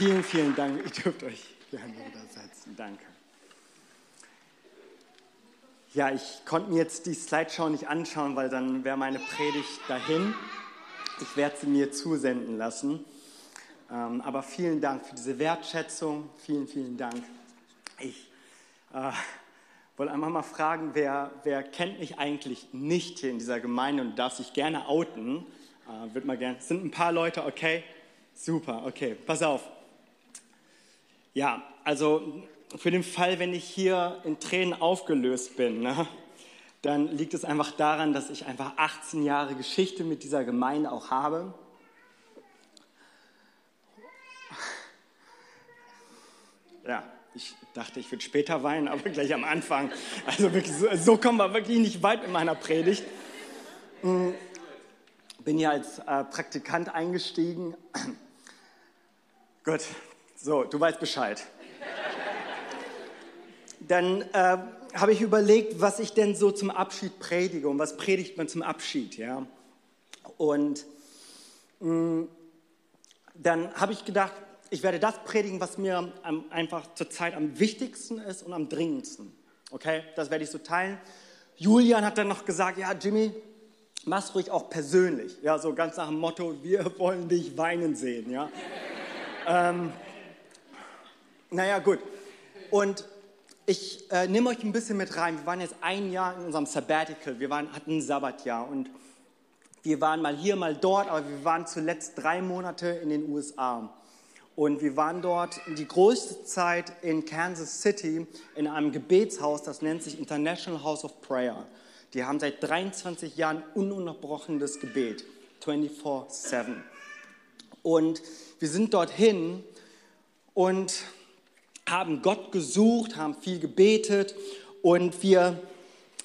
Vielen, vielen Dank. Ihr dürft euch gerne wieder setzen. Danke. Ja, ich konnte mir jetzt die Slideshow nicht anschauen, weil dann wäre meine Predigt dahin. Ich werde sie mir zusenden lassen. Ähm, aber vielen Dank für diese Wertschätzung. Vielen, vielen Dank. Ich äh, wollte einfach mal fragen, wer, wer kennt mich eigentlich nicht hier in dieser Gemeinde und darf sich gerne outen? Äh, wird mal gern. Sind ein paar Leute, okay? Super, okay. Pass auf. Ja, also für den Fall, wenn ich hier in Tränen aufgelöst bin, ne, dann liegt es einfach daran, dass ich einfach 18 Jahre Geschichte mit dieser Gemeinde auch habe. Ja, ich dachte, ich würde später weinen, aber gleich am Anfang. Also wirklich, so, kommen wir wirklich nicht weit mit meiner Predigt. Hm, bin hier als äh, Praktikant eingestiegen. Gut, so, du weißt Bescheid. Dann äh, habe ich überlegt, was ich denn so zum Abschied predige und was predigt man zum Abschied, ja. Und mh, mm, dann habe ich gedacht, ich werde das predigen, was mir am, einfach zurzeit am wichtigsten ist und am dringendsten. Okay, das werde ich so teilen. Julian hat dann noch gesagt, ja, Jimmy, mach's ruhig auch persönlich. Ja, so ganz nach dem Motto, wir wollen dich weinen sehen. Ja. ähm, naja, gut. Und ich äh, nehme euch ein bisschen mit rein. Wir waren jetzt ein Jahr in unserem Sabbatical. Wir waren, hatten ein Sabbatjahr und wir waren mal hier, mal dort, aber wir waren zuletzt drei Monate in den USA. Und wir waren dort die größte Zeit in Kansas City in einem Gebetshaus, das nennt sich International House of Prayer. Die haben seit 23 Jahren ununterbrochenes Gebet, 24-7. Und wir sind dorthin und haben Gott gesucht, haben viel gebetet und wir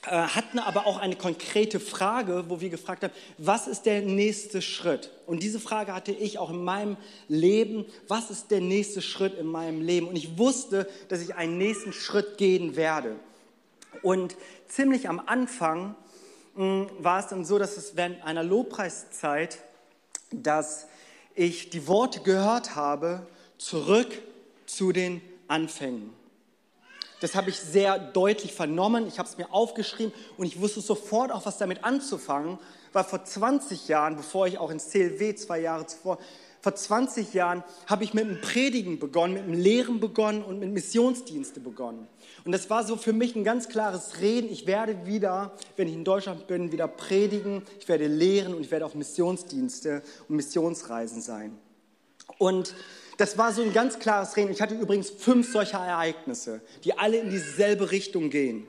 äh, hatten aber auch eine konkrete Frage, wo wir gefragt haben, was ist der nächste Schritt? Und diese Frage hatte ich auch in meinem Leben, was ist der nächste Schritt in meinem Leben? Und ich wusste, dass ich einen nächsten Schritt gehen werde. Und ziemlich am Anfang hm, war es dann so, dass es während einer Lobpreiszeit, dass ich die Worte gehört habe, zurück zu den Anfängen. Das habe ich sehr deutlich vernommen. Ich habe es mir aufgeschrieben und ich wusste sofort auch, was damit anzufangen, weil vor 20 Jahren, bevor ich auch ins CLW zwei Jahre zuvor, vor 20 Jahren habe ich mit dem Predigen begonnen, mit dem Lehren begonnen und mit Missionsdienste begonnen. Und das war so für mich ein ganz klares Reden. Ich werde wieder, wenn ich in Deutschland bin, wieder predigen, ich werde lehren und ich werde auf Missionsdienste und Missionsreisen sein. Und das war so ein ganz klares Reden. Ich hatte übrigens fünf solcher Ereignisse, die alle in dieselbe Richtung gehen.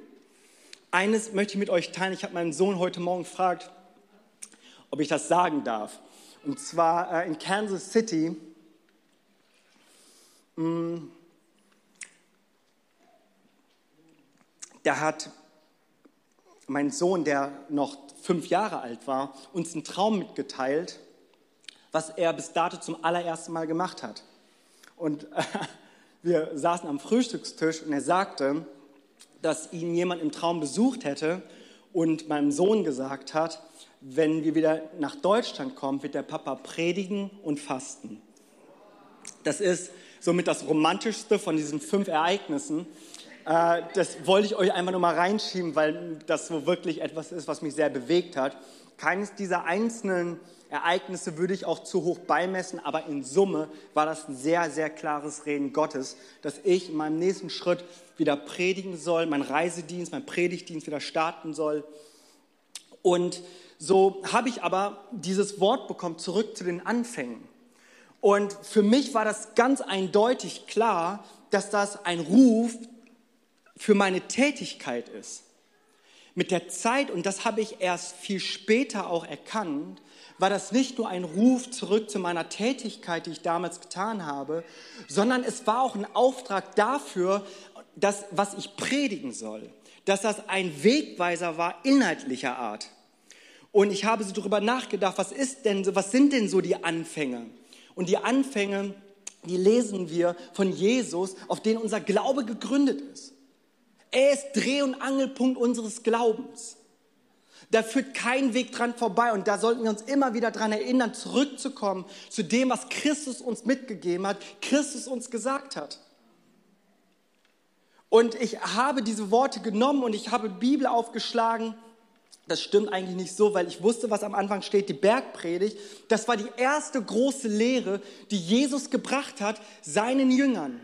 Eines möchte ich mit euch teilen. Ich habe meinen Sohn heute Morgen gefragt, ob ich das sagen darf. Und zwar äh, in Kansas City. Mm, da hat mein Sohn, der noch fünf Jahre alt war, uns einen Traum mitgeteilt, was er bis dato zum allerersten Mal gemacht hat. Und äh, wir saßen am Frühstückstisch und er sagte, dass ihn jemand im Traum besucht hätte und meinem Sohn gesagt hat, wenn wir wieder nach Deutschland kommen, wird der Papa predigen und fasten. Das ist somit das Romantischste von diesen fünf Ereignissen. Äh, das wollte ich euch einfach nur mal reinschieben, weil das so wirklich etwas ist, was mich sehr bewegt hat. Keines dieser einzelnen Ereignisse würde ich auch zu hoch beimessen, aber in Summe war das ein sehr, sehr klares Reden Gottes, dass ich in meinem nächsten Schritt wieder predigen soll, mein Reisedienst, mein Predigtdienst wieder starten soll. Und so habe ich aber dieses Wort bekommen, zurück zu den Anfängen. Und für mich war das ganz eindeutig klar, dass das ein Ruf für meine Tätigkeit ist. Mit der Zeit, und das habe ich erst viel später auch erkannt, war das nicht nur ein Ruf zurück zu meiner Tätigkeit, die ich damals getan habe, sondern es war auch ein Auftrag dafür, dass, was ich predigen soll, dass das ein Wegweiser war inhaltlicher Art. Und ich habe so darüber nachgedacht, was ist denn so, was sind denn so die Anfänge? Und die Anfänge, die lesen wir von Jesus, auf denen unser Glaube gegründet ist. Er ist Dreh- und Angelpunkt unseres Glaubens. Da führt kein Weg dran vorbei und da sollten wir uns immer wieder daran erinnern, zurückzukommen zu dem, was Christus uns mitgegeben hat, Christus uns gesagt hat. Und ich habe diese Worte genommen und ich habe Bibel aufgeschlagen. Das stimmt eigentlich nicht so, weil ich wusste, was am Anfang steht, die Bergpredigt. Das war die erste große Lehre, die Jesus gebracht hat seinen Jüngern.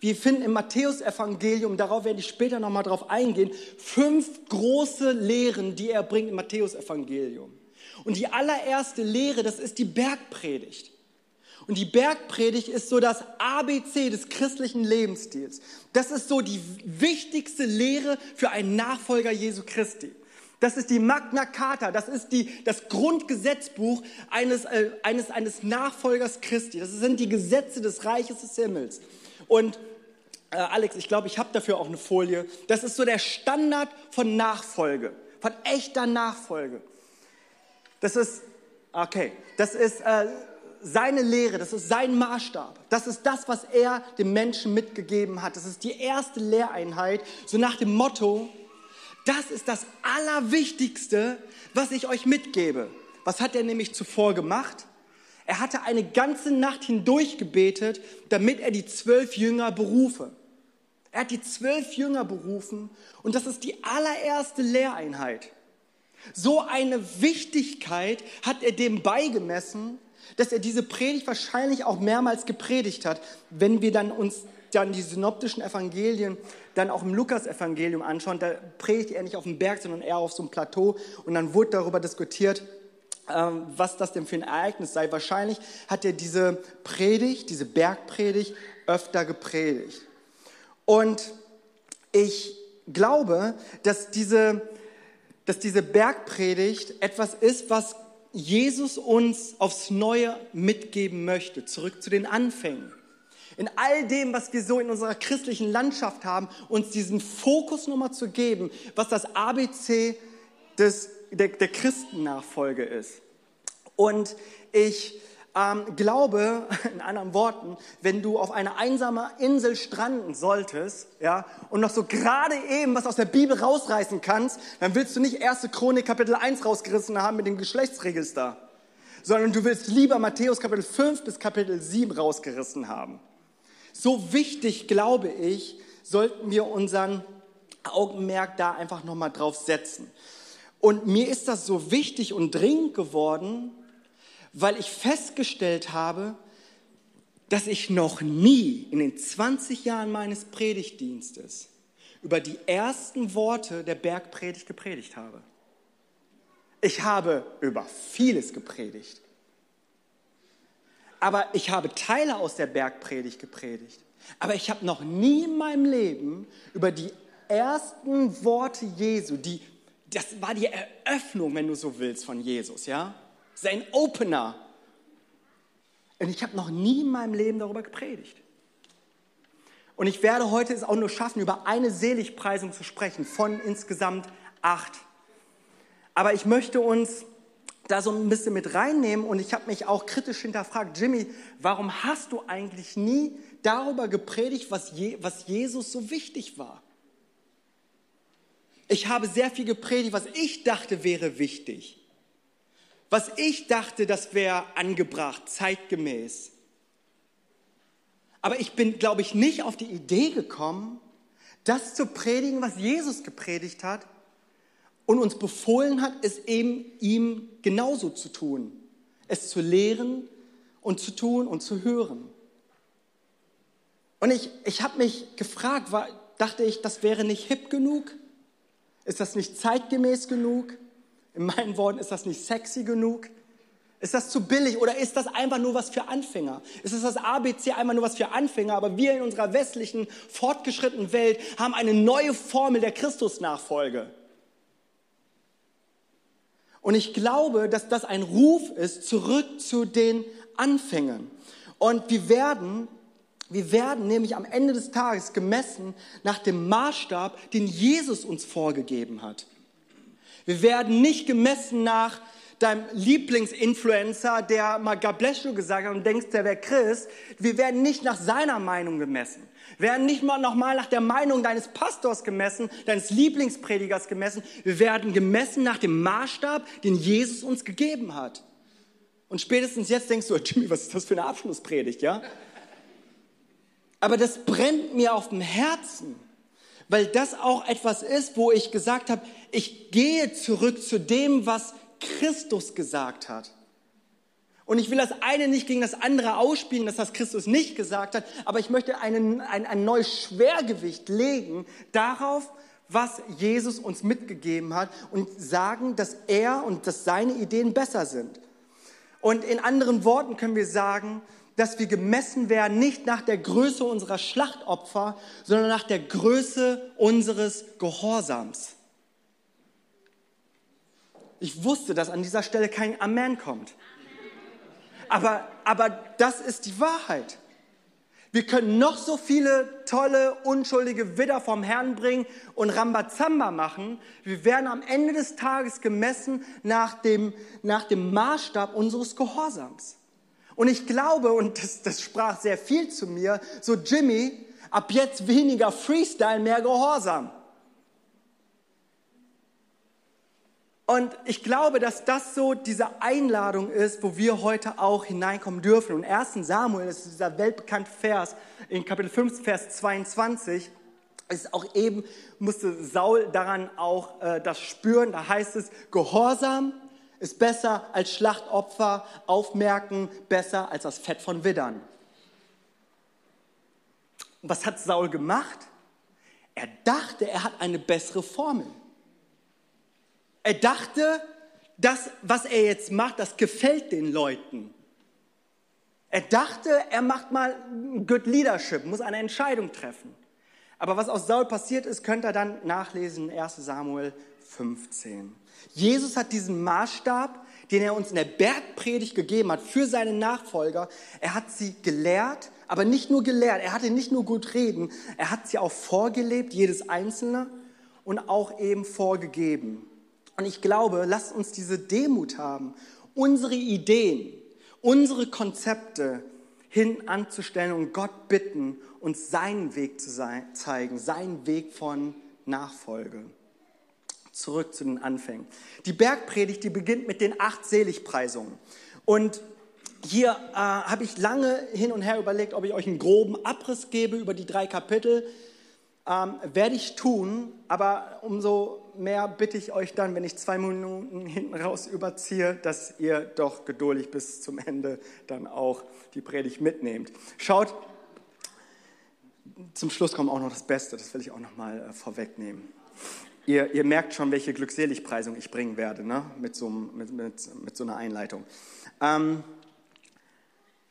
Wir finden im Matthäusevangelium, darauf werde ich später nochmal drauf eingehen, fünf große Lehren, die er bringt im Matthäusevangelium. Und die allererste Lehre, das ist die Bergpredigt. Und die Bergpredigt ist so das ABC des christlichen Lebensstils. Das ist so die wichtigste Lehre für einen Nachfolger Jesu Christi. Das ist die Magna Carta, das ist die, das Grundgesetzbuch eines, äh, eines, eines Nachfolgers Christi. Das sind die Gesetze des Reiches des Himmels. Und äh, Alex, ich glaube, ich habe dafür auch eine Folie. Das ist so der Standard von Nachfolge, von echter Nachfolge. Das ist, okay, das ist äh, seine Lehre, das ist sein Maßstab. Das ist das, was er dem Menschen mitgegeben hat. Das ist die erste Lehreinheit, so nach dem Motto, das ist das Allerwichtigste, was ich euch mitgebe. Was hat er nämlich zuvor gemacht? Er hatte eine ganze Nacht hindurch gebetet, damit er die zwölf Jünger berufe. Er hat die zwölf Jünger berufen und das ist die allererste Lehreinheit. So eine Wichtigkeit hat er dem beigemessen, dass er diese Predigt wahrscheinlich auch mehrmals gepredigt hat. Wenn wir dann uns dann die synoptischen Evangelien dann auch im Lukas-Evangelium anschauen, da predigt er nicht auf dem Berg, sondern eher auf so einem Plateau und dann wurde darüber diskutiert, ähm, was das denn für ein Ereignis sei. Wahrscheinlich hat er diese Predigt, diese Bergpredigt öfter gepredigt. Und ich glaube, dass diese, dass diese Bergpredigt etwas ist, was Jesus uns aufs Neue mitgeben möchte, zurück zu den Anfängen. In all dem, was wir so in unserer christlichen Landschaft haben, uns diesen Fokus nochmal zu geben, was das ABC des, der, der Christennachfolge ist. Und ich ähm, Glaube, in anderen Worten, wenn du auf einer einsamen Insel stranden solltest, ja, und noch so gerade eben was aus der Bibel rausreißen kannst, dann willst du nicht 1. Chronik Kapitel 1 rausgerissen haben mit dem Geschlechtsregister, sondern du willst lieber Matthäus Kapitel 5 bis Kapitel 7 rausgerissen haben. So wichtig, glaube ich, sollten wir unseren Augenmerk da einfach nochmal drauf setzen. Und mir ist das so wichtig und dringend geworden, weil ich festgestellt habe, dass ich noch nie in den 20 Jahren meines Predigtdienstes über die ersten Worte der Bergpredigt gepredigt habe. Ich habe über vieles gepredigt. Aber ich habe Teile aus der Bergpredigt gepredigt. Aber ich habe noch nie in meinem Leben über die ersten Worte Jesu, die, das war die Eröffnung, wenn du so willst, von Jesus, ja? Sein Opener. Und ich habe noch nie in meinem Leben darüber gepredigt. Und ich werde heute es auch nur schaffen, über eine Seligpreisung zu sprechen von insgesamt acht. Aber ich möchte uns da so ein bisschen mit reinnehmen und ich habe mich auch kritisch hinterfragt, Jimmy, warum hast du eigentlich nie darüber gepredigt, was, Je was Jesus so wichtig war? Ich habe sehr viel gepredigt, was ich dachte wäre wichtig was ich dachte, das wäre angebracht, zeitgemäß. Aber ich bin, glaube ich, nicht auf die Idee gekommen, das zu predigen, was Jesus gepredigt hat und uns befohlen hat, es eben ihm genauso zu tun. Es zu lehren und zu tun und zu hören. Und ich, ich habe mich gefragt, war, dachte ich, das wäre nicht hip genug? Ist das nicht zeitgemäß genug? In meinen Worten, ist das nicht sexy genug? Ist das zu billig oder ist das einfach nur was für Anfänger? Ist das das ABC einfach nur was für Anfänger? Aber wir in unserer westlichen, fortgeschrittenen Welt haben eine neue Formel der Christusnachfolge. Und ich glaube, dass das ein Ruf ist, zurück zu den Anfängen. Und wir werden, wir werden nämlich am Ende des Tages gemessen nach dem Maßstab, den Jesus uns vorgegeben hat. Wir werden nicht gemessen nach deinem Lieblingsinfluencer, der mal you gesagt hat und denkst, der wäre Christ. Wir werden nicht nach seiner Meinung gemessen. Wir werden nicht mal nochmal nach der Meinung deines Pastors gemessen, deines Lieblingspredigers gemessen. Wir werden gemessen nach dem Maßstab, den Jesus uns gegeben hat. Und spätestens jetzt denkst du, Jimmy, was ist das für eine Abschlusspredigt, ja? Aber das brennt mir auf dem Herzen, weil das auch etwas ist, wo ich gesagt habe, ich gehe zurück zu dem, was Christus gesagt hat. Und ich will das eine nicht gegen das andere ausspielen, dass das Christus nicht gesagt hat, aber ich möchte einen, ein, ein neues Schwergewicht legen darauf, was Jesus uns mitgegeben hat und sagen, dass er und dass seine Ideen besser sind. Und in anderen Worten können wir sagen, dass wir gemessen werden nicht nach der Größe unserer Schlachtopfer, sondern nach der Größe unseres Gehorsams. Ich wusste, dass an dieser Stelle kein Amen kommt. Aber, aber das ist die Wahrheit. Wir können noch so viele tolle, unschuldige Widder vom Herrn bringen und Rambazamba machen. Wir werden am Ende des Tages gemessen nach dem, nach dem Maßstab unseres Gehorsams. Und ich glaube, und das, das sprach sehr viel zu mir, so Jimmy, ab jetzt weniger Freestyle, mehr Gehorsam. Und ich glaube, dass das so diese Einladung ist, wo wir heute auch hineinkommen dürfen. Und 1. Samuel, das ist dieser weltbekannte Vers in Kapitel 5, Vers 22, ist auch eben, musste Saul daran auch äh, das spüren. Da heißt es, Gehorsam ist besser als Schlachtopfer, Aufmerken besser als das Fett von Widdern. Und was hat Saul gemacht? Er dachte, er hat eine bessere Formel. Er dachte, das, was er jetzt macht, das gefällt den Leuten. Er dachte, er macht mal Good Leadership, muss eine Entscheidung treffen. Aber was aus Saul passiert ist, könnt ihr dann nachlesen in 1 Samuel 15. Jesus hat diesen Maßstab, den er uns in der Bergpredigt gegeben hat für seine Nachfolger, er hat sie gelehrt, aber nicht nur gelehrt, er hatte nicht nur gut reden, er hat sie auch vorgelebt, jedes Einzelne, und auch eben vorgegeben. Und ich glaube, lasst uns diese Demut haben, unsere Ideen, unsere Konzepte hin anzustellen und Gott bitten, uns seinen Weg zu zeigen, seinen Weg von Nachfolge. Zurück zu den Anfängen. Die Bergpredigt, die beginnt mit den acht Seligpreisungen. Und hier äh, habe ich lange hin und her überlegt, ob ich euch einen groben Abriss gebe über die drei Kapitel. Ähm, werde ich tun, aber umso mehr bitte ich euch dann, wenn ich zwei Minuten hinten raus überziehe, dass ihr doch geduldig bis zum Ende dann auch die Predigt mitnehmt. Schaut, zum Schluss kommt auch noch das Beste, das will ich auch noch mal äh, vorwegnehmen. Ihr, ihr, merkt schon, welche Glückseligpreisung ich bringen werde, ne? mit, so, mit, mit, mit so einer Einleitung. Ähm,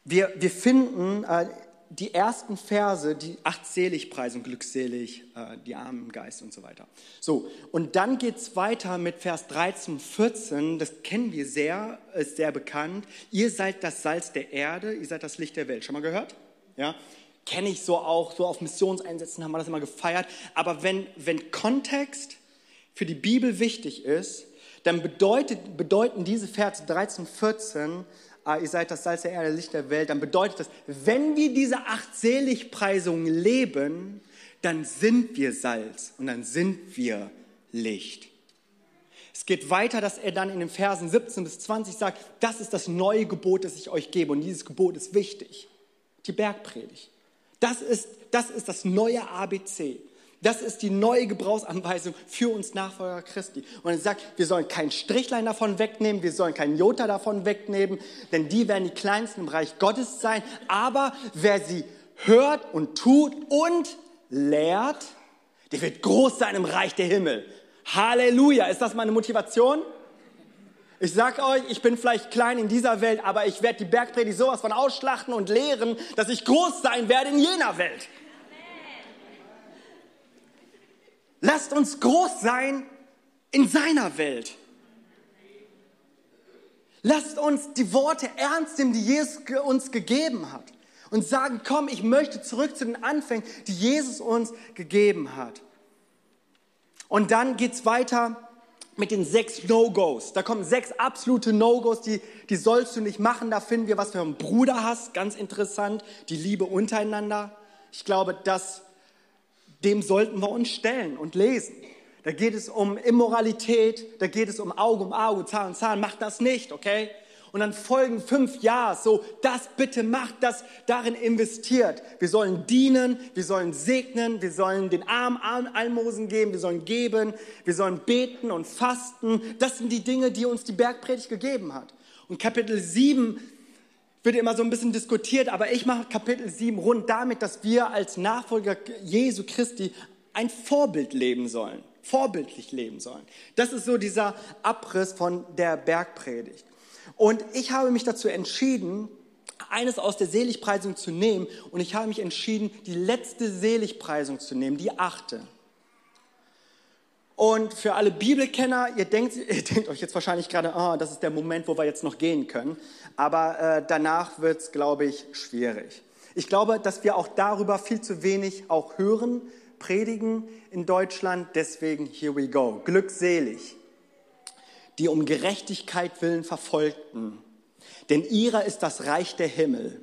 wir, wir finden äh, die ersten Verse, die acht Seligpreisung, glückselig, äh, die armen Geist und so weiter. So, und dann geht es weiter mit Vers 13, 14, das kennen wir sehr, ist sehr bekannt. Ihr seid das Salz der Erde, ihr seid das Licht der Welt. Schon mal gehört? Ja, kenne ich so auch, so auf Missionseinsätzen haben wir das immer gefeiert. Aber wenn, wenn Kontext für die Bibel wichtig ist, dann bedeutet, bedeuten diese Verse 13, 14, ah, ihr seid das Salz der Erde, Licht der Welt, dann bedeutet das, wenn wir diese acht Seligpreisungen leben, dann sind wir Salz und dann sind wir Licht. Es geht weiter, dass er dann in den Versen 17 bis 20 sagt, das ist das neue Gebot, das ich euch gebe und dieses Gebot ist wichtig. Die Bergpredigt. Das ist das, ist das neue ABC. Das ist die neue Gebrauchsanweisung für uns Nachfolger Christi. Und er sagt, wir sollen kein Strichlein davon wegnehmen, wir sollen kein Jota davon wegnehmen, denn die werden die kleinsten im Reich Gottes sein. Aber wer sie hört und tut und lehrt, der wird groß sein im Reich der Himmel. Halleluja. Ist das meine Motivation? Ich sag euch, ich bin vielleicht klein in dieser Welt, aber ich werde die Bergpredigt sowas von ausschlachten und lehren, dass ich groß sein werde in jener Welt. Lasst uns groß sein in seiner Welt. Lasst uns die Worte ernst nehmen, die Jesus uns gegeben hat. Und sagen, komm, ich möchte zurück zu den Anfängen, die Jesus uns gegeben hat. Und dann geht es weiter mit den sechs No-Gos. Da kommen sechs absolute No-Gos, die, die sollst du nicht machen. Da finden wir, was für einen Bruder hast. Ganz interessant. Die Liebe untereinander. Ich glaube, das, dem sollten wir uns stellen und lesen. Da geht es um Immoralität, da geht es um Auge um Auge, Zahn um Zahn. Mach das nicht, okay? Und dann folgen fünf Ja, so, das bitte macht, das darin investiert. Wir sollen dienen, wir sollen segnen, wir sollen den Arm Almosen geben, wir sollen geben, wir sollen beten und fasten. Das sind die Dinge, die uns die Bergpredigt gegeben hat. Und Kapitel 7 wird immer so ein bisschen diskutiert, aber ich mache Kapitel 7 rund damit, dass wir als Nachfolger Jesu Christi ein Vorbild leben sollen, vorbildlich leben sollen. Das ist so dieser Abriss von der Bergpredigt. Und ich habe mich dazu entschieden, eines aus der Seligpreisung zu nehmen. Und ich habe mich entschieden, die letzte Seligpreisung zu nehmen, die achte. Und für alle Bibelkenner, ihr denkt, ihr denkt euch jetzt wahrscheinlich gerade, oh, das ist der Moment, wo wir jetzt noch gehen können. Aber äh, danach wird es, glaube ich, schwierig. Ich glaube, dass wir auch darüber viel zu wenig auch hören, predigen in Deutschland. Deswegen, here we go. Glückselig die um Gerechtigkeit willen verfolgten. Denn ihrer ist das Reich der Himmel.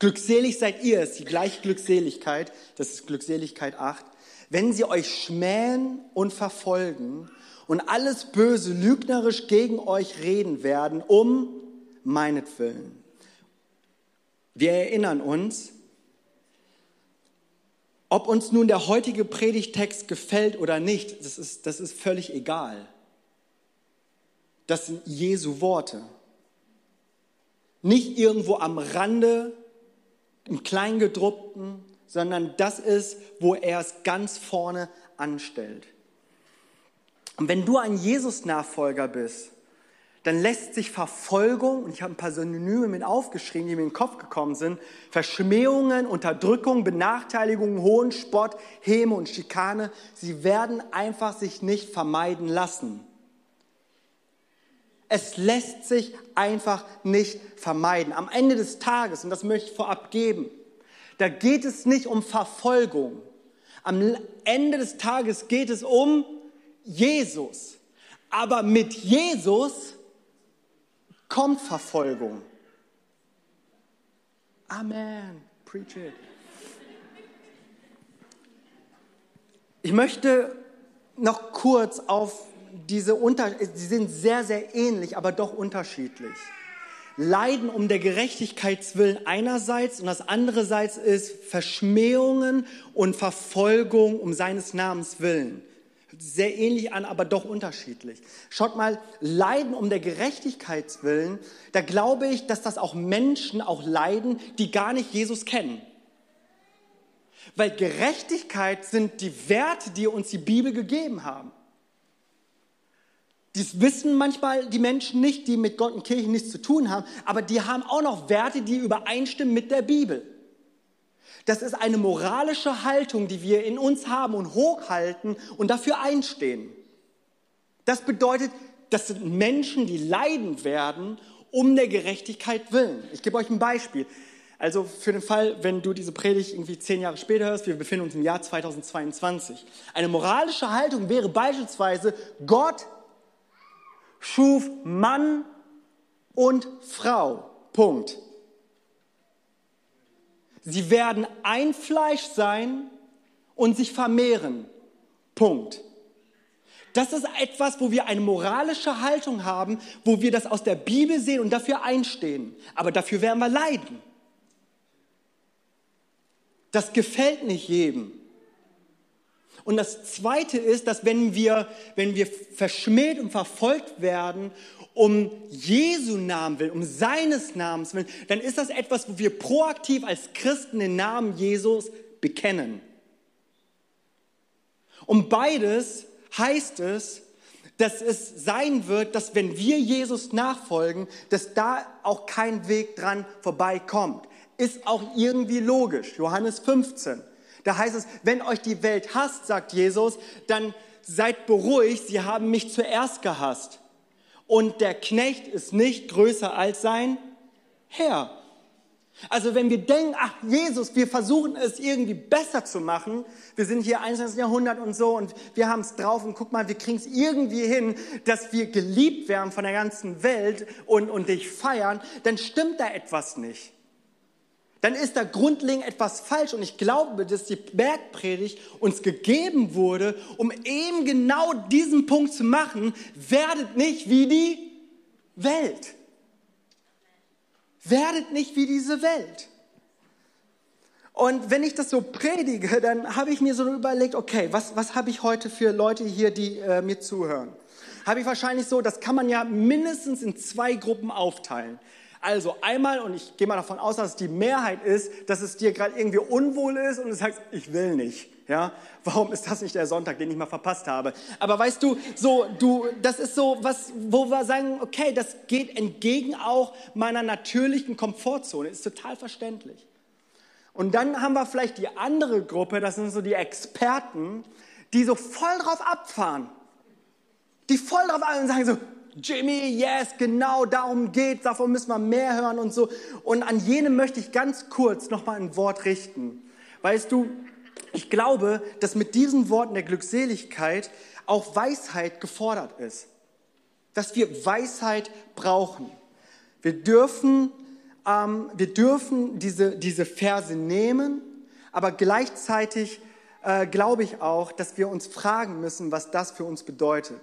Glückselig seid ihr, ist die gleiche Glückseligkeit, das ist Glückseligkeit 8, wenn sie euch schmähen und verfolgen und alles Böse lügnerisch gegen euch reden werden, um meinetwillen. Wir erinnern uns, ob uns nun der heutige Predigtext gefällt oder nicht, das ist, das ist völlig egal. Das sind Jesu Worte. Nicht irgendwo am Rande, im Kleingedruckten, sondern das ist, wo er es ganz vorne anstellt. Und wenn du ein Jesus-Nachfolger bist, dann lässt sich Verfolgung, und ich habe ein paar Synonyme mit aufgeschrieben, die mir in den Kopf gekommen sind, Verschmähungen, Unterdrückung, Benachteiligung, Hohn, Spott, Häme und Schikane, sie werden einfach sich nicht vermeiden lassen. Es lässt sich einfach nicht vermeiden. Am Ende des Tages, und das möchte ich vorab geben, da geht es nicht um Verfolgung. Am Ende des Tages geht es um Jesus. Aber mit Jesus kommt Verfolgung. Amen. Preach it. Ich möchte noch kurz auf diese Unter sie sind sehr, sehr ähnlich, aber doch unterschiedlich. Leiden um der Gerechtigkeitswillen einerseits und das andererseits ist Verschmähungen und Verfolgung um seines Namens willen. Sehr ähnlich an, aber doch unterschiedlich. Schaut mal, Leiden um der Gerechtigkeitswillen, da glaube ich, dass das auch Menschen auch leiden, die gar nicht Jesus kennen. Weil Gerechtigkeit sind die Werte, die uns die Bibel gegeben haben. Dies wissen manchmal die Menschen nicht, die mit Gott und Kirche nichts zu tun haben, aber die haben auch noch Werte, die übereinstimmen mit der Bibel. Das ist eine moralische Haltung, die wir in uns haben und hochhalten und dafür einstehen. Das bedeutet, das sind Menschen, die leiden werden um der Gerechtigkeit willen. Ich gebe euch ein Beispiel. Also für den Fall, wenn du diese Predigt irgendwie zehn Jahre später hörst, wir befinden uns im Jahr 2022. Eine moralische Haltung wäre beispielsweise, Gott schuf Mann und Frau. Punkt. Sie werden ein Fleisch sein und sich vermehren. Punkt. Das ist etwas, wo wir eine moralische Haltung haben, wo wir das aus der Bibel sehen und dafür einstehen. Aber dafür werden wir leiden. Das gefällt nicht jedem. Und das Zweite ist, dass wenn wir, wenn wir verschmäht und verfolgt werden, um Jesu Namen willen, um seines Namens willen, dann ist das etwas, wo wir proaktiv als Christen den Namen Jesus bekennen. Und beides heißt es, dass es sein wird, dass wenn wir Jesus nachfolgen, dass da auch kein Weg dran vorbeikommt. Ist auch irgendwie logisch. Johannes 15. Da heißt es, wenn euch die Welt hasst, sagt Jesus, dann seid beruhigt, sie haben mich zuerst gehasst. Und der Knecht ist nicht größer als sein Herr. Also wenn wir denken, ach Jesus, wir versuchen es irgendwie besser zu machen, wir sind hier 21. Jahrhundert und so und wir haben es drauf und guck mal, wir kriegen es irgendwie hin, dass wir geliebt werden von der ganzen Welt und, und dich feiern, dann stimmt da etwas nicht. Dann ist da grundlegend etwas falsch und ich glaube, dass die Bergpredigt uns gegeben wurde, um eben genau diesen Punkt zu machen, werdet nicht wie die Welt. Werdet nicht wie diese Welt. Und wenn ich das so predige, dann habe ich mir so überlegt, okay, was, was habe ich heute für Leute hier, die äh, mir zuhören? Habe ich wahrscheinlich so, das kann man ja mindestens in zwei Gruppen aufteilen. Also einmal, und ich gehe mal davon aus, dass es die Mehrheit ist, dass es dir gerade irgendwie unwohl ist und du sagst, ich will nicht. Ja, warum ist das nicht der Sonntag, den ich mal verpasst habe? Aber weißt du, so du, das ist so was, wo wir sagen, okay, das geht entgegen auch meiner natürlichen Komfortzone, ist total verständlich. Und dann haben wir vielleicht die andere Gruppe, das sind so die Experten, die so voll drauf abfahren, die voll drauf abfahren und sagen so, Jimmy, yes, genau darum geht, davon müssen wir mehr hören und so. Und an jene möchte ich ganz kurz nochmal ein Wort richten. Weißt du, ich glaube, dass mit diesen Worten der Glückseligkeit auch Weisheit gefordert ist. Dass wir Weisheit brauchen. Wir dürfen, ähm, wir dürfen diese, diese Verse nehmen, aber gleichzeitig äh, glaube ich auch, dass wir uns fragen müssen, was das für uns bedeutet.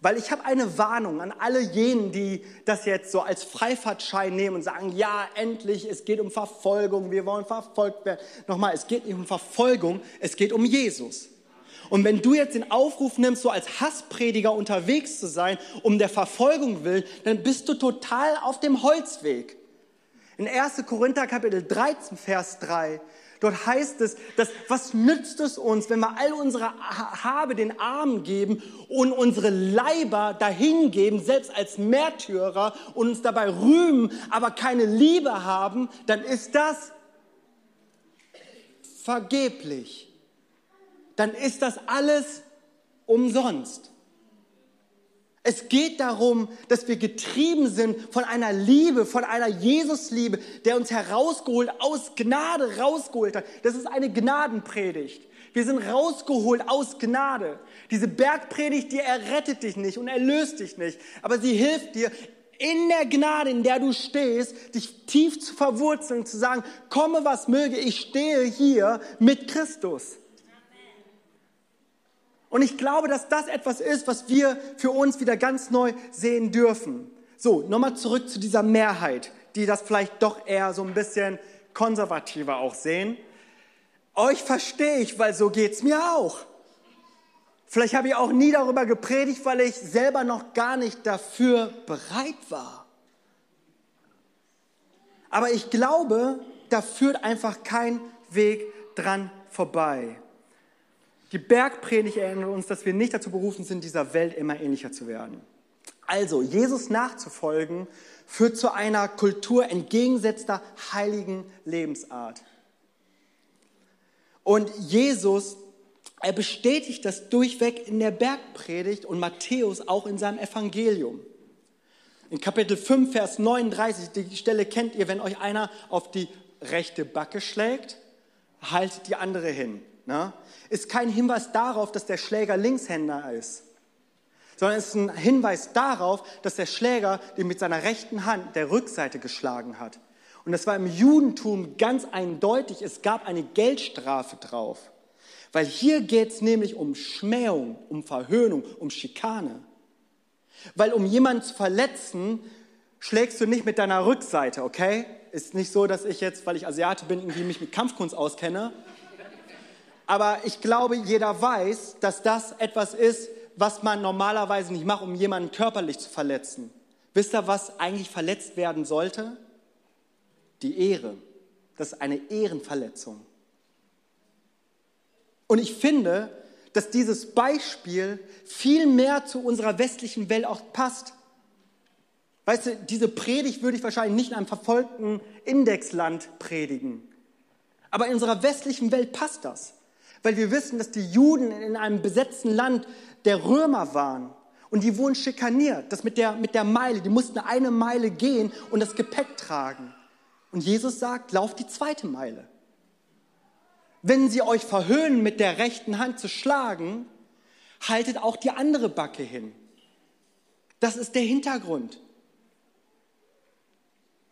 Weil ich habe eine Warnung an alle jenen, die das jetzt so als Freifahrtschein nehmen und sagen, ja, endlich, es geht um Verfolgung, wir wollen verfolgt werden. Nochmal, es geht nicht um Verfolgung, es geht um Jesus. Und wenn du jetzt den Aufruf nimmst, so als Hassprediger unterwegs zu sein, um der Verfolgung willen, dann bist du total auf dem Holzweg. In 1. Korinther Kapitel 13, Vers 3 Dort heißt es, dass was nützt es uns, wenn wir all unsere Habe den Armen geben und unsere Leiber dahingeben, selbst als Märtyrer und uns dabei rühmen, aber keine Liebe haben, dann ist das vergeblich. Dann ist das alles umsonst. Es geht darum, dass wir getrieben sind von einer Liebe, von einer Jesusliebe, der uns herausgeholt, aus Gnade rausgeholt hat. Das ist eine Gnadenpredigt. Wir sind rausgeholt aus Gnade. Diese Bergpredigt, die errettet dich nicht und erlöst dich nicht, aber sie hilft dir, in der Gnade, in der du stehst, dich tief zu verwurzeln zu sagen, komme was möge, ich stehe hier mit Christus. Und ich glaube, dass das etwas ist, was wir für uns wieder ganz neu sehen dürfen. So, nochmal zurück zu dieser Mehrheit, die das vielleicht doch eher so ein bisschen konservativer auch sehen. Euch verstehe ich, weil so geht's mir auch. Vielleicht habe ich auch nie darüber gepredigt, weil ich selber noch gar nicht dafür bereit war. Aber ich glaube, da führt einfach kein Weg dran vorbei. Die Bergpredigt erinnert uns, dass wir nicht dazu berufen sind, dieser Welt immer ähnlicher zu werden. Also, Jesus nachzufolgen führt zu einer Kultur entgegensetzter heiligen Lebensart. Und Jesus, er bestätigt das durchweg in der Bergpredigt und Matthäus auch in seinem Evangelium. In Kapitel 5, Vers 39, die Stelle kennt ihr, wenn euch einer auf die rechte Backe schlägt, haltet die andere hin ne, ist kein Hinweis darauf, dass der Schläger Linkshänder ist, sondern es ist ein Hinweis darauf, dass der Schläger den mit seiner rechten Hand der Rückseite geschlagen hat. Und das war im Judentum ganz eindeutig, es gab eine Geldstrafe drauf. Weil hier geht es nämlich um Schmähung, um Verhöhnung, um Schikane. Weil um jemanden zu verletzen, schlägst du nicht mit deiner Rückseite, okay? Ist nicht so, dass ich jetzt, weil ich Asiate bin, irgendwie mich mit Kampfkunst auskenne aber ich glaube, jeder weiß, dass das etwas ist, was man normalerweise nicht macht, um jemanden körperlich zu verletzen. Wisst ihr, was eigentlich verletzt werden sollte? Die Ehre. Das ist eine Ehrenverletzung. Und ich finde, dass dieses Beispiel viel mehr zu unserer westlichen Welt auch passt. Weißt du, diese Predigt würde ich wahrscheinlich nicht in einem verfolgten Indexland predigen. Aber in unserer westlichen Welt passt das weil wir wissen, dass die Juden in einem besetzten Land der Römer waren. Und die wurden schikaniert. Das mit der, mit der Meile. Die mussten eine Meile gehen und das Gepäck tragen. Und Jesus sagt, lauft die zweite Meile. Wenn sie euch verhöhnen, mit der rechten Hand zu schlagen, haltet auch die andere Backe hin. Das ist der Hintergrund.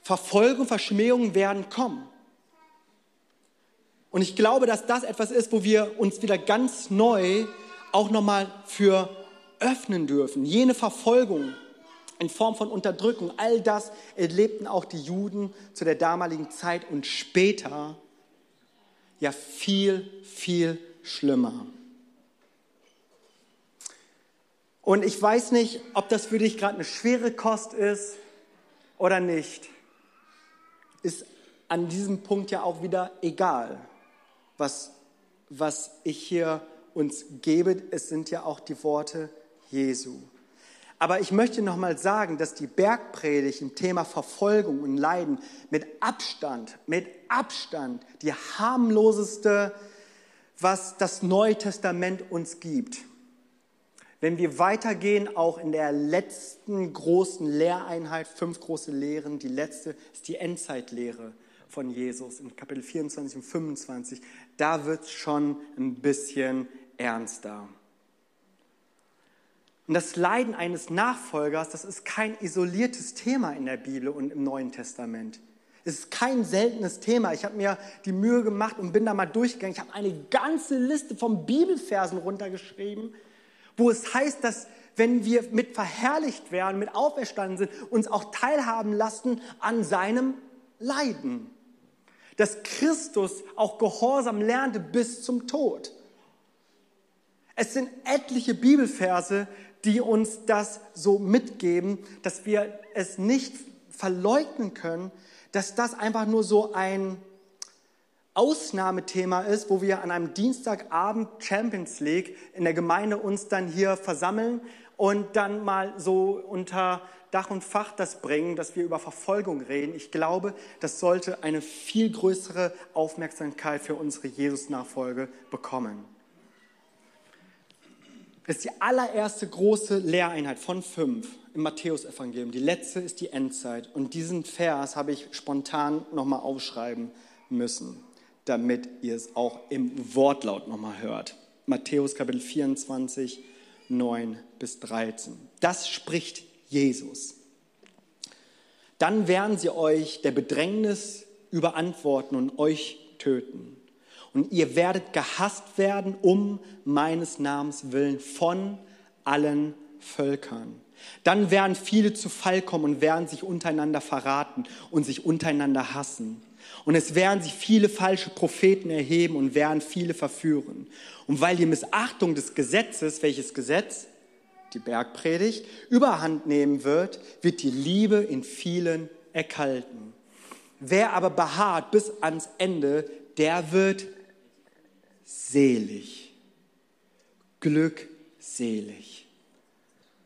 Verfolgung, Verschmähungen werden kommen. Und ich glaube, dass das etwas ist, wo wir uns wieder ganz neu auch nochmal für öffnen dürfen. Jene Verfolgung in Form von Unterdrückung, all das erlebten auch die Juden zu der damaligen Zeit und später ja viel, viel schlimmer. Und ich weiß nicht, ob das für dich gerade eine schwere Kost ist oder nicht. Ist an diesem Punkt ja auch wieder egal, was, was ich hier uns gebe. Es sind ja auch die Worte Jesu. Aber ich möchte nochmal sagen, dass die Bergpredigt im Thema Verfolgung und Leiden mit Abstand, mit Abstand die harmloseste, was das Neue Testament uns gibt. Wenn wir weitergehen, auch in der letzten großen Lehreinheit, fünf große Lehren, die letzte ist die Endzeitlehre von Jesus in Kapitel 24 und 25, da wird es schon ein bisschen ernster. Und das Leiden eines Nachfolgers, das ist kein isoliertes Thema in der Bibel und im Neuen Testament. Es ist kein seltenes Thema. Ich habe mir die Mühe gemacht und bin da mal durchgegangen. Ich habe eine ganze Liste von Bibelversen runtergeschrieben, wo es heißt, dass wenn wir mit verherrlicht werden, mit auferstanden sind, uns auch teilhaben lassen an seinem Leiden. Dass Christus auch Gehorsam lernte bis zum Tod. Es sind etliche Bibelverse, die uns das so mitgeben, dass wir es nicht verleugnen können, dass das einfach nur so ein Ausnahmethema ist, wo wir an einem Dienstagabend Champions League in der Gemeinde uns dann hier versammeln und dann mal so unter Dach und Fach das bringen, dass wir über Verfolgung reden. Ich glaube, das sollte eine viel größere Aufmerksamkeit für unsere Jesus-Nachfolge bekommen. Das ist die allererste große Lehreinheit von fünf im Matthäusevangelium. Die letzte ist die Endzeit. Und diesen Vers habe ich spontan nochmal aufschreiben müssen damit ihr es auch im Wortlaut nochmal hört. Matthäus Kapitel 24, 9 bis 13. Das spricht Jesus. Dann werden sie euch der Bedrängnis überantworten und euch töten. Und ihr werdet gehasst werden um meines Namens willen von allen Völkern. Dann werden viele zu Fall kommen und werden sich untereinander verraten und sich untereinander hassen. Und es werden sich viele falsche Propheten erheben und werden viele verführen. Und weil die Missachtung des Gesetzes, welches Gesetz? Die Bergpredigt, überhand nehmen wird, wird die Liebe in vielen erkalten. Wer aber beharrt bis ans Ende, der wird selig, glückselig,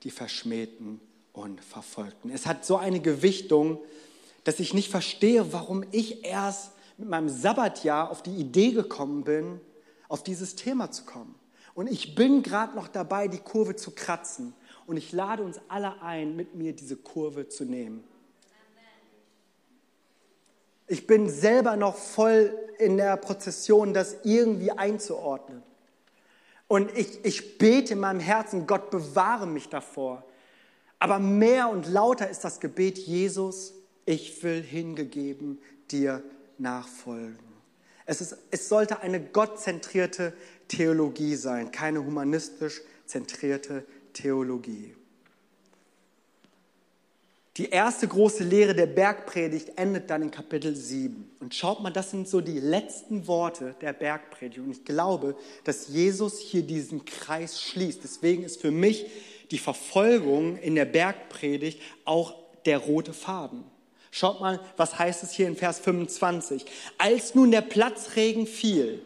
die Verschmähten und Verfolgten. Es hat so eine Gewichtung, dass ich nicht verstehe, warum ich erst mit meinem Sabbatjahr auf die Idee gekommen bin, auf dieses Thema zu kommen. Und ich bin gerade noch dabei, die Kurve zu kratzen. Und ich lade uns alle ein, mit mir diese Kurve zu nehmen. Ich bin selber noch voll in der Prozession, das irgendwie einzuordnen. Und ich, ich bete in meinem Herzen, Gott bewahre mich davor. Aber mehr und lauter ist das Gebet, Jesus, ich will hingegeben dir nachfolgen. Es, ist, es sollte eine gottzentrierte Theologie sein, keine humanistisch zentrierte Theologie. Die erste große Lehre der Bergpredigt endet dann in Kapitel 7. Und schaut mal, das sind so die letzten Worte der Bergpredigt. Und ich glaube, dass Jesus hier diesen Kreis schließt. Deswegen ist für mich die Verfolgung in der Bergpredigt auch der rote Faden. Schaut mal, was heißt es hier in Vers 25. Als nun der Platzregen fiel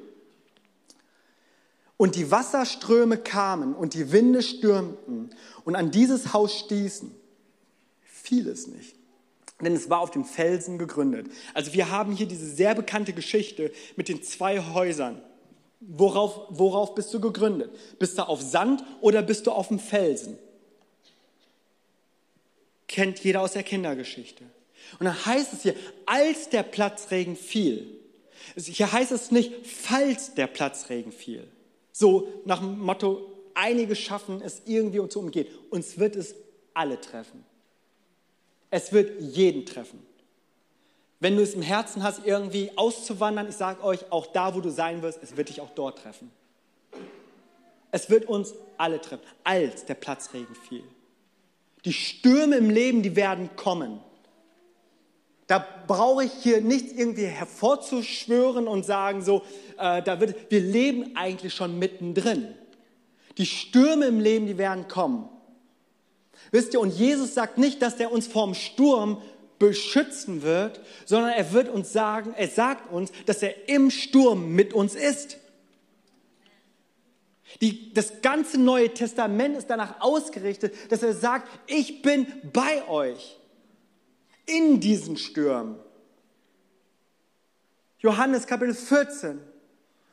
und die Wasserströme kamen und die Winde stürmten und an dieses Haus stießen, fiel es nicht. Denn es war auf dem Felsen gegründet. Also wir haben hier diese sehr bekannte Geschichte mit den zwei Häusern. Worauf, worauf bist du gegründet? Bist du auf Sand oder bist du auf dem Felsen? Kennt jeder aus der Kindergeschichte. Und dann heißt es hier, als der Platzregen fiel. Hier heißt es nicht, falls der Platzregen fiel. So nach dem Motto, einige schaffen es irgendwie zu umgehen. Uns wird es alle treffen. Es wird jeden treffen. Wenn du es im Herzen hast, irgendwie auszuwandern, ich sage euch, auch da, wo du sein wirst, es wird dich auch dort treffen. Es wird uns alle treffen, als der Platzregen fiel. Die Stürme im Leben, die werden kommen. Da brauche ich hier nichts irgendwie hervorzuschwören und sagen, so, äh, da wird, wir leben eigentlich schon mittendrin. Die Stürme im Leben, die werden kommen. Wisst ihr, und Jesus sagt nicht, dass er uns vorm Sturm beschützen wird, sondern er wird uns sagen, er sagt uns, dass er im Sturm mit uns ist. Die, das ganze Neue Testament ist danach ausgerichtet, dass er sagt, ich bin bei euch in diesen Stürmen. Johannes Kapitel 14.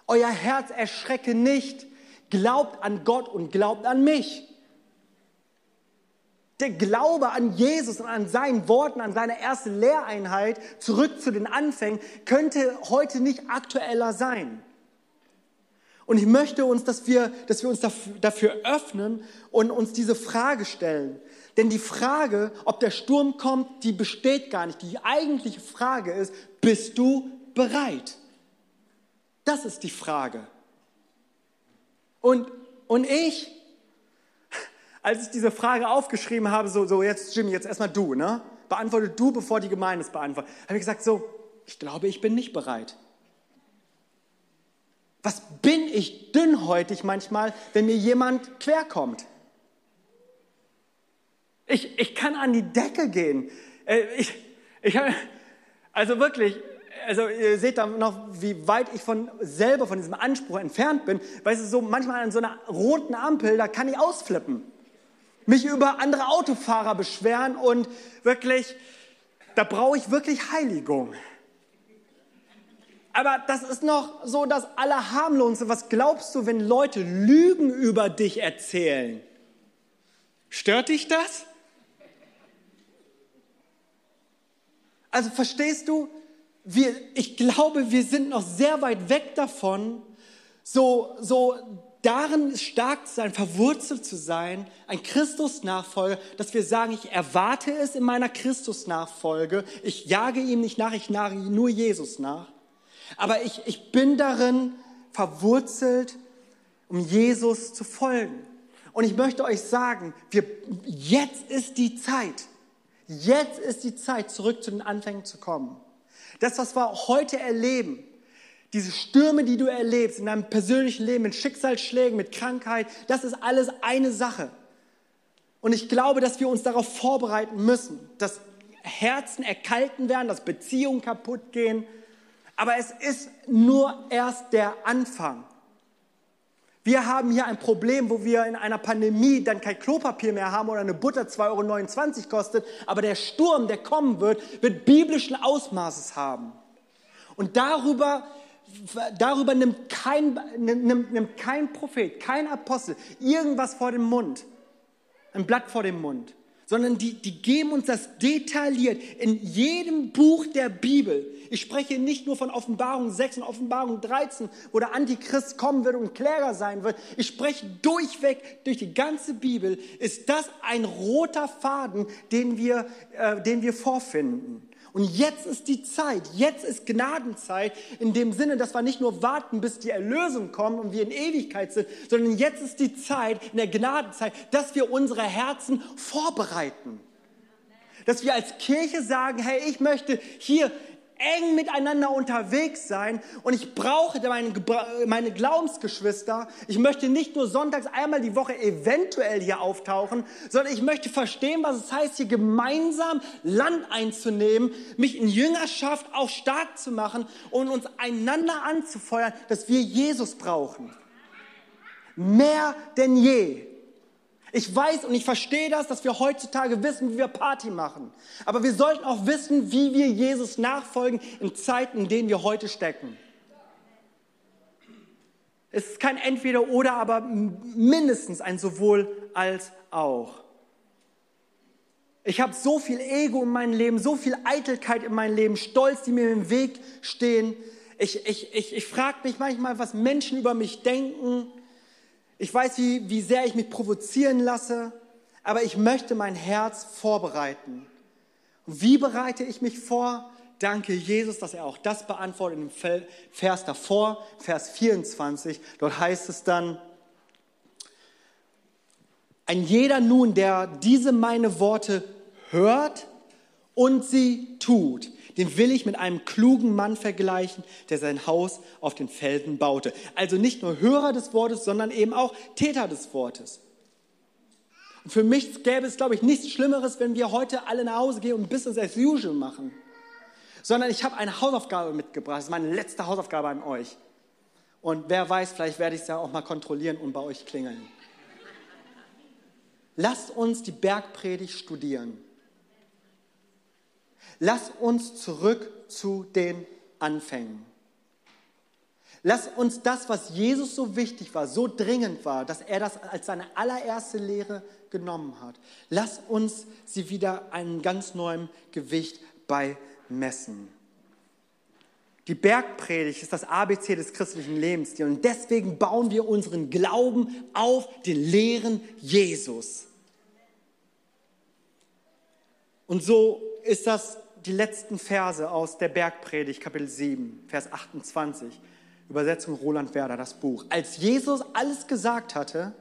Euer Herz erschrecke nicht. Glaubt an Gott und glaubt an mich. Der Glaube an Jesus und an seinen Worten, an seine erste Lehreinheit, zurück zu den Anfängen, könnte heute nicht aktueller sein. Und ich möchte uns, dass wir, dass wir uns dafür öffnen und uns diese Frage stellen. Denn die Frage, ob der Sturm kommt, die besteht gar nicht. Die eigentliche Frage ist, bist du bereit? Das ist die Frage. Und, und ich, als ich diese Frage aufgeschrieben habe, so, so jetzt Jimmy, jetzt erstmal du, ne? Beantworte du, bevor die Gemeinde es beantwortet. Habe ich gesagt, so, ich glaube, ich bin nicht bereit. Was bin ich dünnhäutig manchmal, wenn mir jemand querkommt? Ich, ich kann an die Decke gehen. Äh, ich, ich, also wirklich, also ihr seht da noch, wie weit ich von selber von diesem Anspruch entfernt bin. Weißt du, so manchmal an so einer roten Ampel, da kann ich ausflippen. Mich über andere Autofahrer beschweren und wirklich, da brauche ich wirklich Heiligung. Aber das ist noch so das Allerharmloseste. Was glaubst du, wenn Leute Lügen über dich erzählen? Stört dich das? Also verstehst du, wir, ich glaube, wir sind noch sehr weit weg davon, so, so darin stark zu sein, verwurzelt zu sein, ein Christusnachfolger, dass wir sagen, ich erwarte es in meiner Christusnachfolge, ich jage ihm nicht nach, ich nage nur Jesus nach. Aber ich, ich bin darin verwurzelt, um Jesus zu folgen. Und ich möchte euch sagen, wir, jetzt ist die Zeit. Jetzt ist die Zeit, zurück zu den Anfängen zu kommen. Das, was wir heute erleben, diese Stürme, die du erlebst in deinem persönlichen Leben, mit Schicksalsschlägen, mit Krankheit, das ist alles eine Sache. Und ich glaube, dass wir uns darauf vorbereiten müssen, dass Herzen erkalten werden, dass Beziehungen kaputt gehen, aber es ist nur erst der Anfang. Wir haben hier ein Problem, wo wir in einer Pandemie dann kein Klopapier mehr haben oder eine Butter 2,29 Euro kostet, aber der Sturm, der kommen wird, wird biblischen Ausmaßes haben. Und darüber, darüber nimmt, kein, nimmt, nimmt kein Prophet, kein Apostel irgendwas vor den Mund, ein Blatt vor dem Mund sondern die, die geben uns das detailliert in jedem Buch der Bibel. Ich spreche nicht nur von Offenbarung 6 und Offenbarung 13, wo der Antichrist kommen wird und Kläger sein wird. Ich spreche durchweg durch die ganze Bibel. Ist das ein roter Faden, den wir, äh, den wir vorfinden? Und jetzt ist die Zeit, jetzt ist Gnadenzeit in dem Sinne, dass wir nicht nur warten, bis die Erlösung kommt und wir in Ewigkeit sind, sondern jetzt ist die Zeit in der Gnadenzeit, dass wir unsere Herzen vorbereiten. Dass wir als Kirche sagen, hey, ich möchte hier eng miteinander unterwegs sein und ich brauche meine, meine Glaubensgeschwister. Ich möchte nicht nur sonntags einmal die Woche eventuell hier auftauchen, sondern ich möchte verstehen, was es heißt, hier gemeinsam Land einzunehmen, mich in Jüngerschaft auch stark zu machen und uns einander anzufeuern, dass wir Jesus brauchen. Mehr denn je. Ich weiß und ich verstehe das, dass wir heutzutage wissen, wie wir Party machen. Aber wir sollten auch wissen, wie wir Jesus nachfolgen in Zeiten, in denen wir heute stecken. Es ist kein Entweder oder, aber mindestens ein sowohl als auch. Ich habe so viel Ego in meinem Leben, so viel Eitelkeit in meinem Leben, Stolz, die mir im Weg stehen. Ich, ich, ich, ich frage mich manchmal, was Menschen über mich denken. Ich weiß, wie, wie sehr ich mich provozieren lasse, aber ich möchte mein Herz vorbereiten. Wie bereite ich mich vor? Danke Jesus, dass er auch das beantwortet im Vers davor, Vers 24. Dort heißt es dann, ein jeder nun, der diese meine Worte hört und sie tut, den will ich mit einem klugen Mann vergleichen, der sein Haus auf den Felsen baute. Also nicht nur Hörer des Wortes, sondern eben auch Täter des Wortes. Und für mich gäbe es, glaube ich, nichts Schlimmeres, wenn wir heute alle nach Hause gehen und Business as usual machen. Sondern ich habe eine Hausaufgabe mitgebracht. Das ist meine letzte Hausaufgabe an euch. Und wer weiß, vielleicht werde ich es ja auch mal kontrollieren und bei euch klingeln. Lasst uns die Bergpredigt studieren. Lass uns zurück zu den Anfängen. Lass uns das, was Jesus so wichtig war, so dringend war, dass er das als seine allererste Lehre genommen hat. Lass uns sie wieder einem ganz neuen Gewicht beimessen. Die Bergpredigt ist das ABC des christlichen Lebens und deswegen bauen wir unseren Glauben auf den Lehren Jesus. Und so ist das die letzten Verse aus der Bergpredigt, Kapitel 7, Vers 28, Übersetzung Roland Werder, das Buch. Als Jesus alles gesagt hatte,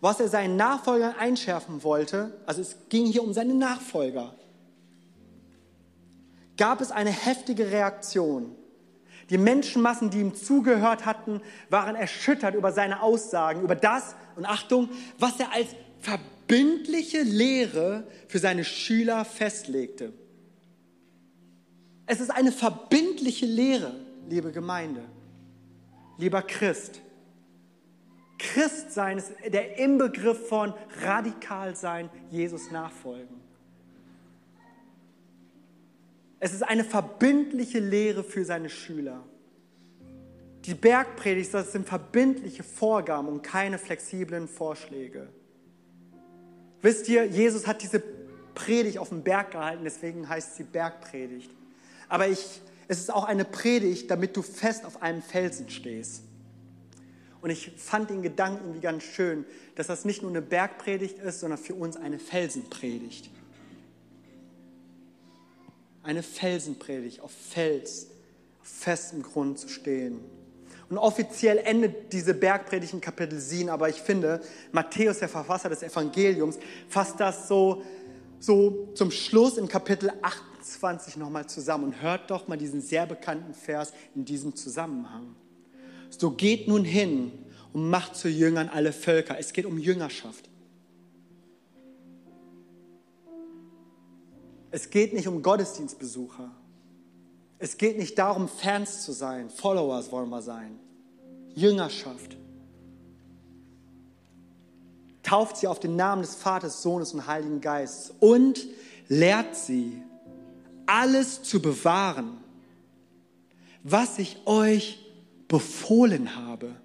was er seinen Nachfolgern einschärfen wollte, also es ging hier um seine Nachfolger, gab es eine heftige Reaktion. Die Menschenmassen, die ihm zugehört hatten, waren erschüttert über seine Aussagen, über das, und Achtung, was er als verbindliche Lehre für seine Schüler festlegte. Es ist eine verbindliche Lehre, liebe Gemeinde, lieber Christ. Christsein ist der Inbegriff von radikal sein, Jesus nachfolgen. Es ist eine verbindliche Lehre für seine Schüler. Die Bergpredigt, das sind verbindliche Vorgaben und keine flexiblen Vorschläge. Wisst ihr, Jesus hat diese Predigt auf dem Berg gehalten, deswegen heißt sie Bergpredigt. Aber ich, es ist auch eine Predigt, damit du fest auf einem Felsen stehst. Und ich fand den Gedanken irgendwie ganz schön, dass das nicht nur eine Bergpredigt ist, sondern für uns eine Felsenpredigt. Eine Felsenpredigt, auf Fels, auf festem Grund zu stehen. Und offiziell endet diese Bergpredigt in Kapitel 7, aber ich finde, Matthäus, der Verfasser des Evangeliums, fasst das so, so zum Schluss in Kapitel 8 28 nochmal zusammen und hört doch mal diesen sehr bekannten Vers in diesem Zusammenhang. So geht nun hin und macht zu Jüngern alle Völker. Es geht um Jüngerschaft. Es geht nicht um Gottesdienstbesucher. Es geht nicht darum, Fans zu sein. Followers wollen wir sein. Jüngerschaft. Tauft sie auf den Namen des Vaters, Sohnes und Heiligen Geistes und lehrt sie, alles zu bewahren, was ich euch befohlen habe.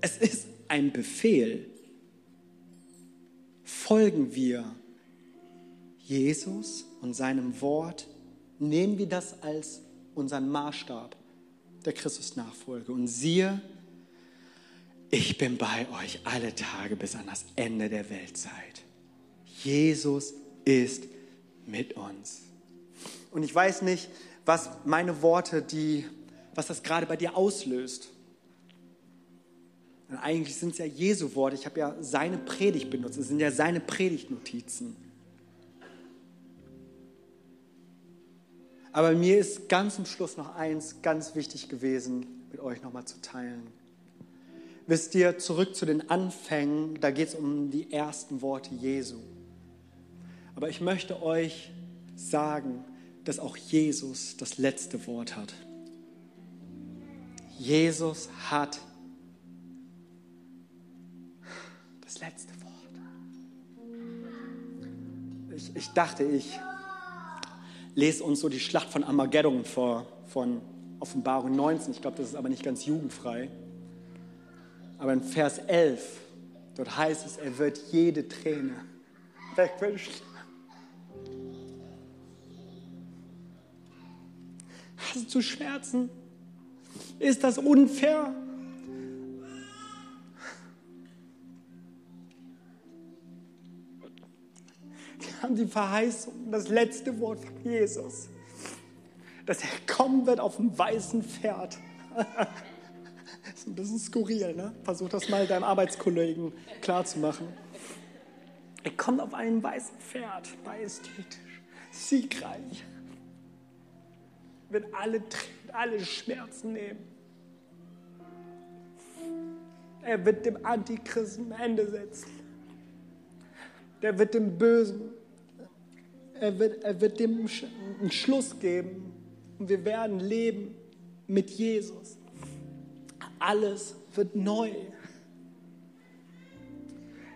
Es ist ein Befehl. Folgen wir Jesus und seinem Wort, nehmen wir das als unseren Maßstab der Christusnachfolge. Und siehe, ich bin bei euch alle Tage bis an das Ende der Weltzeit. Jesus ist mit uns. Und ich weiß nicht, was meine Worte, die, was das gerade bei dir auslöst. Und eigentlich sind es ja Jesu Worte. Ich habe ja seine Predigt benutzt. Es sind ja seine Predigtnotizen. Aber mir ist ganz zum Schluss noch eins ganz wichtig gewesen, mit euch nochmal zu teilen. Wisst ihr, zurück zu den Anfängen, da geht es um die ersten Worte Jesu. Aber ich möchte euch sagen, dass auch Jesus das letzte Wort hat. Jesus hat das letzte Wort. Ich, ich dachte, ich lese uns so die Schlacht von Armageddon vor, von Offenbarung 19. Ich glaube, das ist aber nicht ganz jugendfrei. Aber in Vers 11, dort heißt es, er wird jede Träne wegwischt. Hast du Schmerzen? Ist das unfair? Wir haben die Verheißung, das letzte Wort von Jesus, dass er kommen wird auf dem weißen Pferd. Das ist ein bisschen skurril, ne? Versuch das mal deinem Arbeitskollegen klarzumachen. Er kommt auf einem weißen Pferd, majestätisch, siegreich, wird alle Tränen, alle Schmerzen nehmen. Er wird dem Antichristen ein Ende setzen. Der wird dem Bösen, er wird, er wird dem einen Schluss geben. Und wir werden leben mit Jesus. Alles wird neu.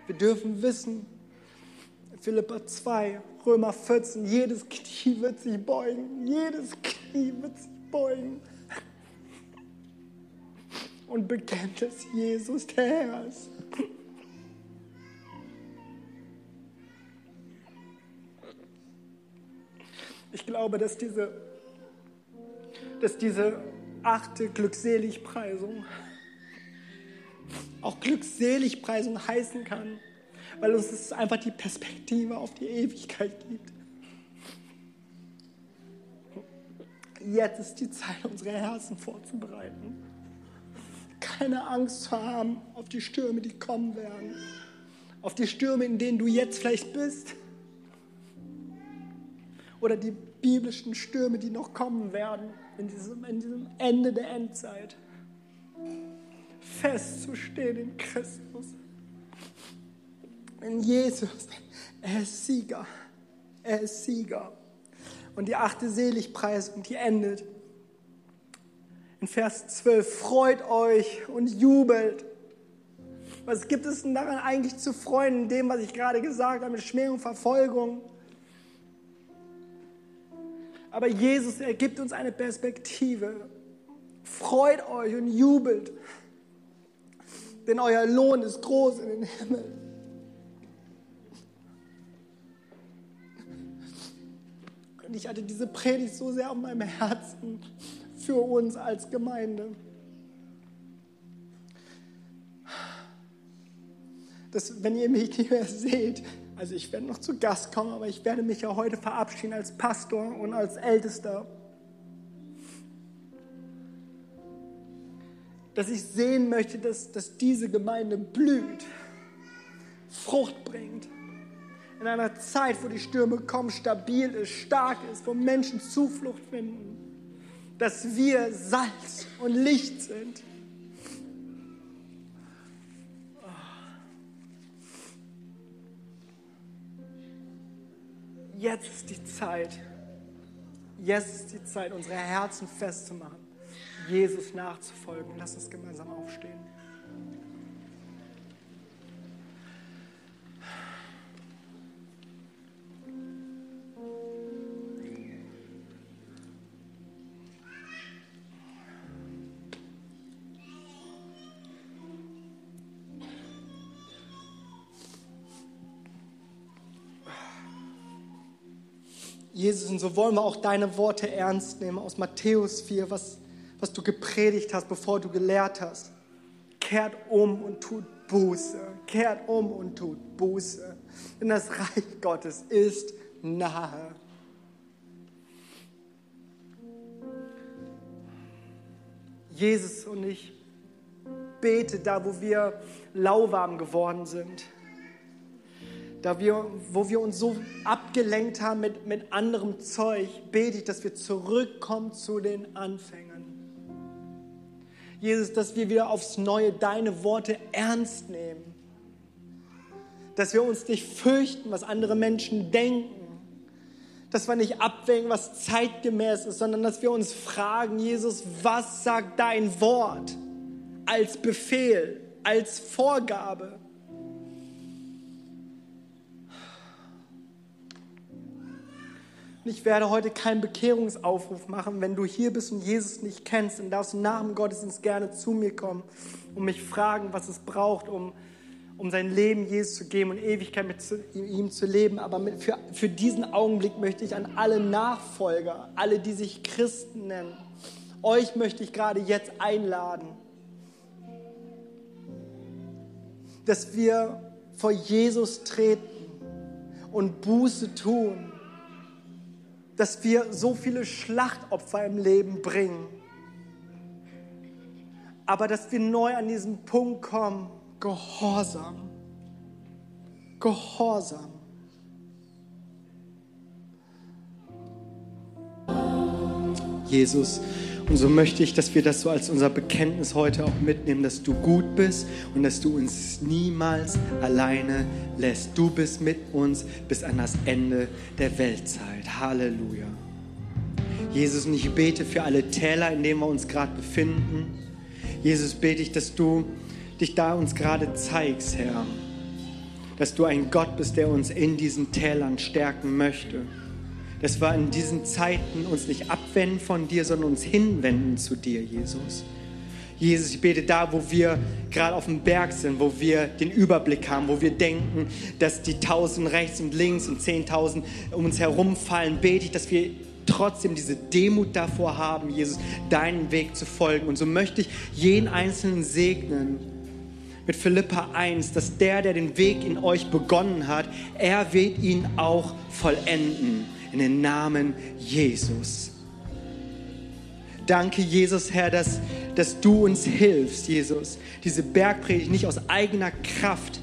Wir dürfen wissen, Philippa 2, Römer 14, jedes Knie wird sich beugen, jedes Knie wird sich beugen und bekennt, dass Jesus der Herr ist. Ich glaube, dass diese, dass diese achte Glückseligpreisung auch Glückseligpreisung heißen kann, weil uns es einfach die Perspektive auf die Ewigkeit gibt. Jetzt ist die Zeit, unsere Herzen vorzubereiten. Keine Angst zu haben auf die Stürme, die kommen werden. Auf die Stürme, in denen du jetzt vielleicht bist. Oder die biblischen Stürme, die noch kommen werden in diesem, in diesem Ende der Endzeit. Festzustehen in Christus in Jesus. Er ist Sieger. Er ist Sieger. Und die achte Seligpreisung, die endet in Vers 12. Freut euch und jubelt. Was gibt es denn daran eigentlich zu freuen, in dem, was ich gerade gesagt habe, mit Schmähung, Verfolgung? Aber Jesus, er gibt uns eine Perspektive. Freut euch und jubelt, denn euer Lohn ist groß in den Himmel. Und ich hatte diese Predigt so sehr auf meinem Herzen für uns als Gemeinde. Dass, wenn ihr mich nicht mehr seht, also ich werde noch zu Gast kommen, aber ich werde mich ja heute verabschieden als Pastor und als Ältester. Dass ich sehen möchte, dass, dass diese Gemeinde blüht, Frucht bringt in einer Zeit, wo die Stürme kommen, stabil ist, stark ist, wo Menschen Zuflucht finden, dass wir Salz und Licht sind. Jetzt ist die Zeit, jetzt ist die Zeit, unsere Herzen festzumachen, Jesus nachzufolgen. Lass uns gemeinsam aufstehen. Jesus, und so wollen wir auch deine Worte ernst nehmen aus Matthäus 4, was, was du gepredigt hast, bevor du gelehrt hast. Kehrt um und tut Buße. Kehrt um und tut Buße. Denn das Reich Gottes ist nahe. Jesus und ich bete da, wo wir lauwarm geworden sind da wir, wo wir uns so abgelenkt haben mit, mit anderem Zeug, bete ich, dass wir zurückkommen zu den Anfängern. Jesus, dass wir wieder aufs Neue deine Worte ernst nehmen. Dass wir uns nicht fürchten, was andere Menschen denken. Dass wir nicht abwägen, was zeitgemäß ist, sondern dass wir uns fragen, Jesus, was sagt dein Wort als Befehl, als Vorgabe? Ich werde heute keinen Bekehrungsaufruf machen. Wenn du hier bist und Jesus nicht kennst, dann darfst du nach dem Gottesdienst gerne zu mir kommen und mich fragen, was es braucht, um, um sein Leben Jesus zu geben und Ewigkeit mit ihm zu leben. Aber mit, für, für diesen Augenblick möchte ich an alle Nachfolger, alle, die sich Christen nennen, euch möchte ich gerade jetzt einladen, dass wir vor Jesus treten und Buße tun, dass wir so viele Schlachtopfer im Leben bringen, aber dass wir neu an diesen Punkt kommen, Gehorsam. Gehorsam. Jesus, und so möchte ich, dass wir das so als unser Bekenntnis heute auch mitnehmen, dass du gut bist und dass du uns niemals alleine lässt. Du bist mit uns bis an das Ende der Weltzeit. Halleluja. Jesus, und ich bete für alle Täler, in denen wir uns gerade befinden. Jesus, bete ich, dass du dich da uns gerade zeigst, Herr. Dass du ein Gott bist, der uns in diesen Tälern stärken möchte dass wir in diesen Zeiten uns nicht abwenden von dir, sondern uns hinwenden zu dir, Jesus. Jesus, ich bete da, wo wir gerade auf dem Berg sind, wo wir den Überblick haben, wo wir denken, dass die tausend rechts und links und zehntausend um uns herumfallen, bete ich, dass wir trotzdem diese Demut davor haben, Jesus, deinen Weg zu folgen. Und so möchte ich jeden Einzelnen segnen mit Philippa 1, dass der, der den Weg in euch begonnen hat, er wird ihn auch vollenden in den Namen Jesus. Danke, Jesus, Herr, dass, dass du uns hilfst, Jesus, diese Bergpredigt nicht aus eigener Kraft,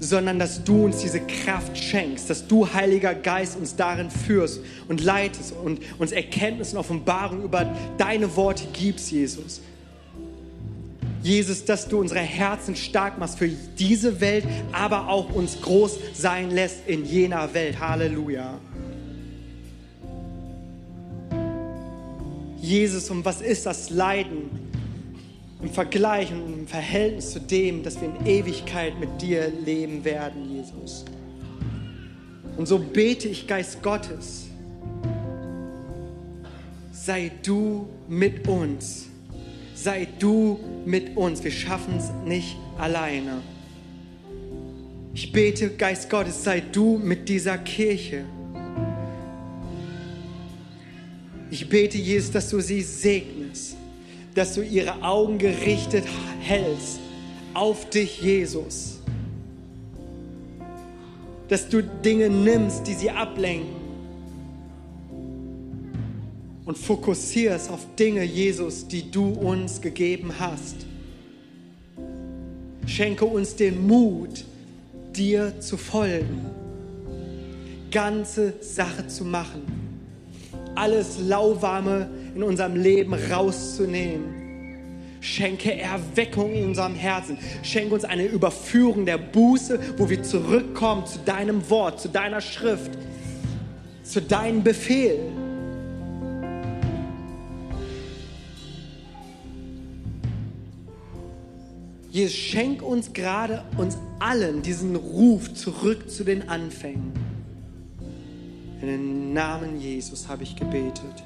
sondern dass du uns diese Kraft schenkst, dass du, Heiliger Geist, uns darin führst und leitest und uns Erkenntnis und Offenbarung über deine Worte gibst, Jesus. Jesus, dass du unsere Herzen stark machst für diese Welt, aber auch uns groß sein lässt in jener Welt. Halleluja. Jesus, und was ist das Leiden im Vergleich und im Verhältnis zu dem, dass wir in Ewigkeit mit dir leben werden, Jesus. Und so bete ich, Geist Gottes, sei du mit uns. Sei du mit uns. Wir schaffen es nicht alleine. Ich bete, Geist Gottes, sei du mit dieser Kirche. Ich bete, Jesus, dass du sie segnest, dass du ihre Augen gerichtet hältst auf dich, Jesus. Dass du Dinge nimmst, die sie ablenken und fokussierst auf Dinge, Jesus, die du uns gegeben hast. Schenke uns den Mut, dir zu folgen, ganze Sache zu machen alles Lauwarme in unserem Leben rauszunehmen. Schenke Erweckung in unserem Herzen. Schenke uns eine Überführung der Buße, wo wir zurückkommen zu deinem Wort, zu deiner Schrift, zu deinem Befehl. Jesus, schenk uns gerade uns allen diesen Ruf zurück zu den Anfängen. In den Namen Jesus habe ich gebetet.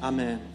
Amen.